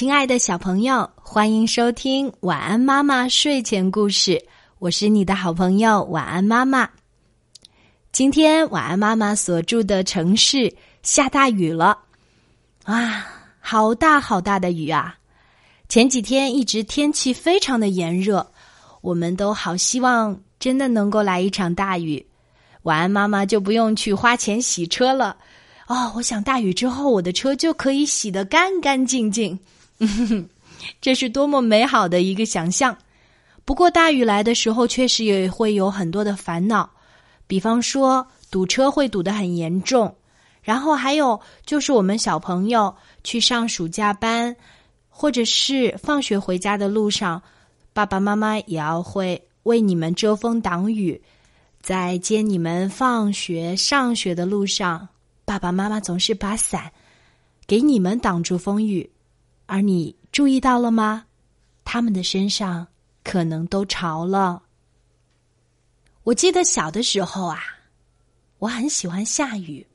亲爱的小朋友，欢迎收听晚安妈妈睡前故事。我是你的好朋友晚安妈妈。今天晚安妈妈所住的城市下大雨了，啊，好大好大的雨啊！前几天一直天气非常的炎热，我们都好希望真的能够来一场大雨，晚安妈妈就不用去花钱洗车了。哦，我想大雨之后我的车就可以洗得干干净净。这是多么美好的一个想象！不过大雨来的时候，确实也会有很多的烦恼，比方说堵车会堵得很严重，然后还有就是我们小朋友去上暑假班，或者是放学回家的路上，爸爸妈妈也要会为你们遮风挡雨，在接你们放学上学的路上，爸爸妈妈总是把伞给你们挡住风雨。而你注意到了吗？他们的身上可能都潮了。我记得小的时候啊，我很喜欢下雨，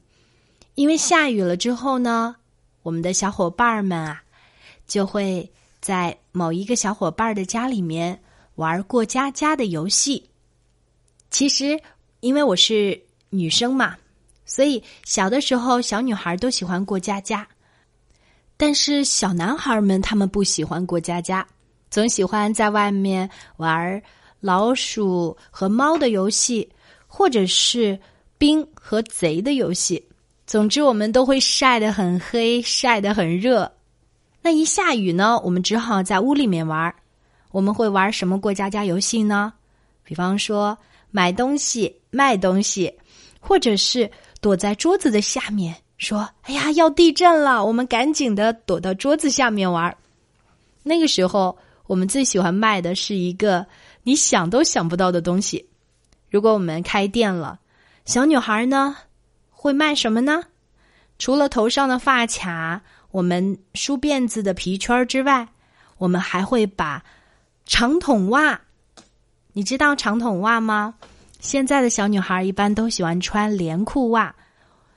因为下雨了之后呢，我们的小伙伴们啊，就会在某一个小伙伴的家里面玩过家家的游戏。其实，因为我是女生嘛，所以小的时候小女孩都喜欢过家家。但是小男孩们他们不喜欢过家家，总喜欢在外面玩老鼠和猫的游戏，或者是兵和贼的游戏。总之，我们都会晒得很黑，晒得很热。那一下雨呢，我们只好在屋里面玩。我们会玩什么过家家游戏呢？比方说买东西、卖东西，或者是躲在桌子的下面。说：“哎呀，要地震了！我们赶紧的躲到桌子下面玩。”那个时候，我们最喜欢卖的是一个你想都想不到的东西。如果我们开店了，小女孩呢会卖什么呢？除了头上的发卡、我们梳辫子的皮圈之外，我们还会把长筒袜。你知道长筒袜吗？现在的小女孩一般都喜欢穿连裤袜。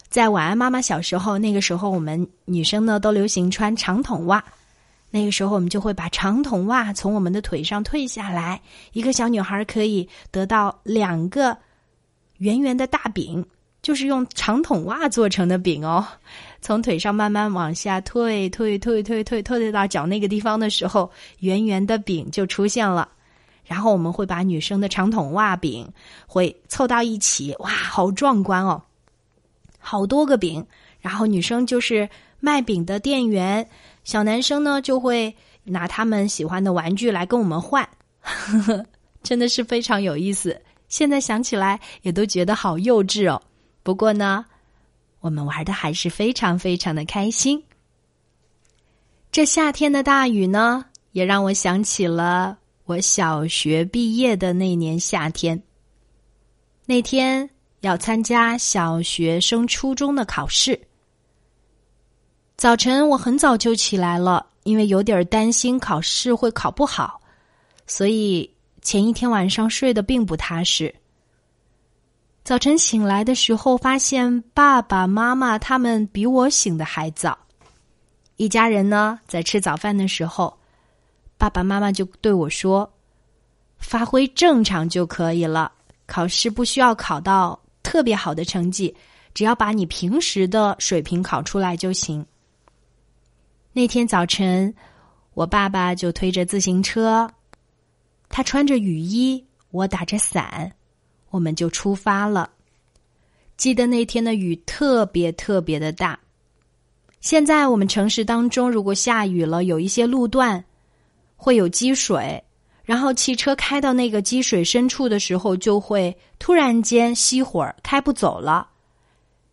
在晚安妈妈小时候，那个时候我们女生呢都流行穿长筒袜。那个时候我们就会把长筒袜从我们的腿上退下来，一个小女孩可以得到两个圆圆的大饼，就是用长筒袜做成的饼哦。从腿上慢慢往下退，退，退，退，退，退到脚那个地方的时候，圆圆的饼就出现了。然后我们会把女生的长筒袜饼会凑到一起，哇，好壮观哦！好多个饼，然后女生就是卖饼的店员，小男生呢就会拿他们喜欢的玩具来跟我们换，真的是非常有意思。现在想起来也都觉得好幼稚哦。不过呢，我们玩的还是非常非常的开心。这夏天的大雨呢，也让我想起了我小学毕业的那年夏天。那天。要参加小学升初中的考试。早晨我很早就起来了，因为有点担心考试会考不好，所以前一天晚上睡得并不踏实。早晨醒来的时候，发现爸爸妈妈他们比我醒的还早。一家人呢在吃早饭的时候，爸爸妈妈就对我说：“发挥正常就可以了，考试不需要考到。”特别好的成绩，只要把你平时的水平考出来就行。那天早晨，我爸爸就推着自行车，他穿着雨衣，我打着伞，我们就出发了。记得那天的雨特别特别的大。现在我们城市当中，如果下雨了，有一些路段会有积水。然后汽车开到那个积水深处的时候，就会突然间熄火，开不走了。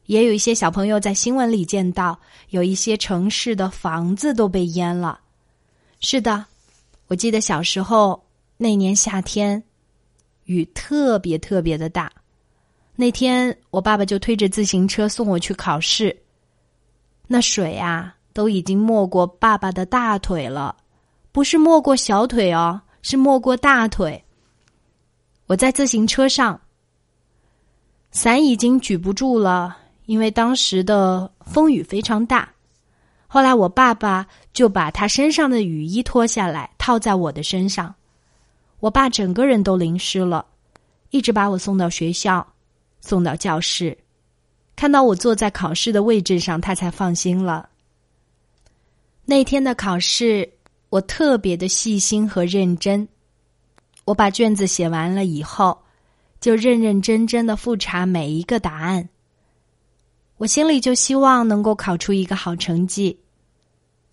也有一些小朋友在新闻里见到，有一些城市的房子都被淹了。是的，我记得小时候那年夏天，雨特别特别的大。那天我爸爸就推着自行车送我去考试，那水啊都已经没过爸爸的大腿了，不是没过小腿哦。是没过大腿。我在自行车上，伞已经举不住了，因为当时的风雨非常大。后来我爸爸就把他身上的雨衣脱下来套在我的身上，我爸整个人都淋湿了，一直把我送到学校，送到教室，看到我坐在考试的位置上，他才放心了。那天的考试，我特别的细心和认真。我把卷子写完了以后，就认认真真的复查每一个答案。我心里就希望能够考出一个好成绩，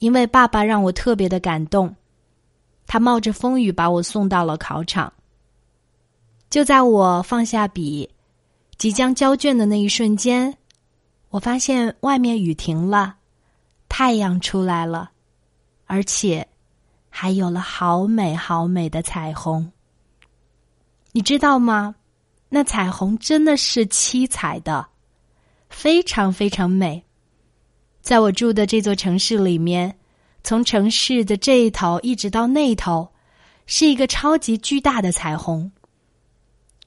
因为爸爸让我特别的感动，他冒着风雨把我送到了考场。就在我放下笔，即将交卷的那一瞬间，我发现外面雨停了。太阳出来了，而且还有了好美好美的彩虹。你知道吗？那彩虹真的是七彩的，非常非常美。在我住的这座城市里面，从城市的这一头一直到那头，是一个超级巨大的彩虹。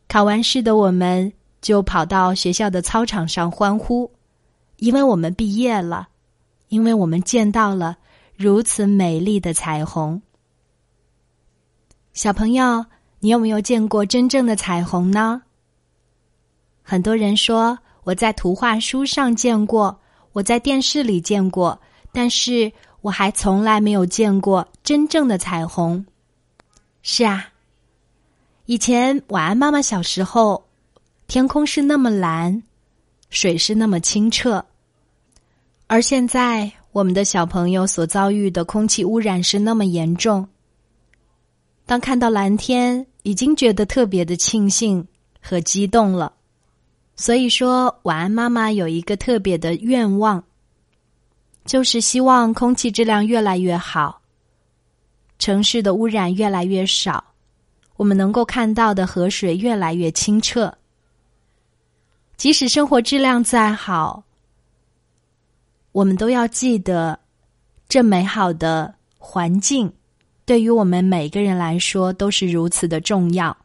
考完试的我们就跑到学校的操场上欢呼，因为我们毕业了。因为我们见到了如此美丽的彩虹，小朋友，你有没有见过真正的彩虹呢？很多人说我在图画书上见过，我在电视里见过，但是我还从来没有见过真正的彩虹。是啊，以前晚安妈妈小时候，天空是那么蓝，水是那么清澈。而现在，我们的小朋友所遭遇的空气污染是那么严重。当看到蓝天，已经觉得特别的庆幸和激动了。所以说，晚安妈妈有一个特别的愿望，就是希望空气质量越来越好，城市的污染越来越少，我们能够看到的河水越来越清澈。即使生活质量再好。我们都要记得，这美好的环境对于我们每个人来说都是如此的重要。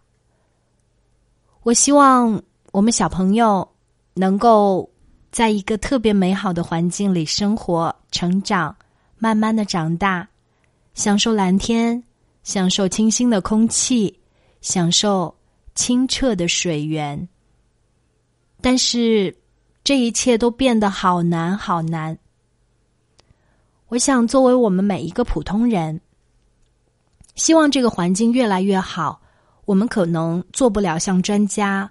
我希望我们小朋友能够在一个特别美好的环境里生活、成长，慢慢的长大，享受蓝天，享受清新的空气，享受清澈的水源。但是。这一切都变得好难，好难。我想，作为我们每一个普通人，希望这个环境越来越好。我们可能做不了像专家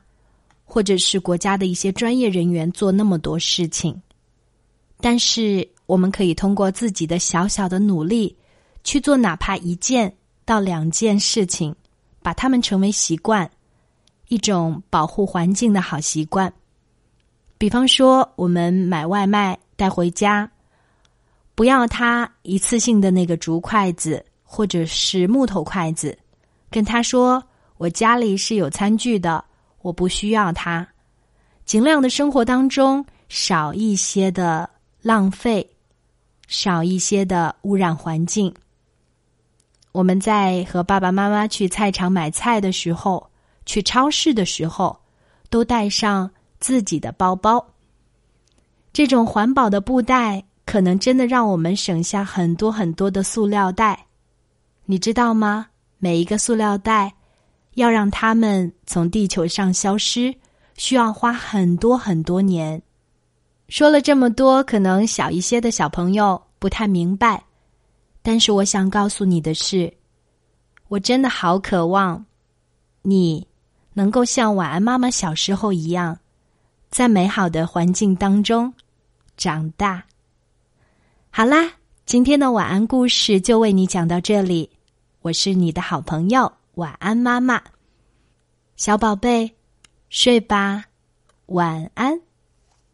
或者是国家的一些专业人员做那么多事情，但是我们可以通过自己的小小的努力去做，哪怕一件到两件事情，把它们成为习惯，一种保护环境的好习惯。比方说，我们买外卖带回家，不要他一次性的那个竹筷子或者是木头筷子，跟他说：“我家里是有餐具的，我不需要它。”尽量的生活当中少一些的浪费，少一些的污染环境。我们在和爸爸妈妈去菜场买菜的时候，去超市的时候，都带上。自己的包包，这种环保的布袋，可能真的让我们省下很多很多的塑料袋。你知道吗？每一个塑料袋，要让它们从地球上消失，需要花很多很多年。说了这么多，可能小一些的小朋友不太明白，但是我想告诉你的是，我真的好渴望你能够像晚安妈妈小时候一样。在美好的环境当中长大。好啦，今天的晚安故事就为你讲到这里。我是你的好朋友晚安妈妈，小宝贝，睡吧，晚安。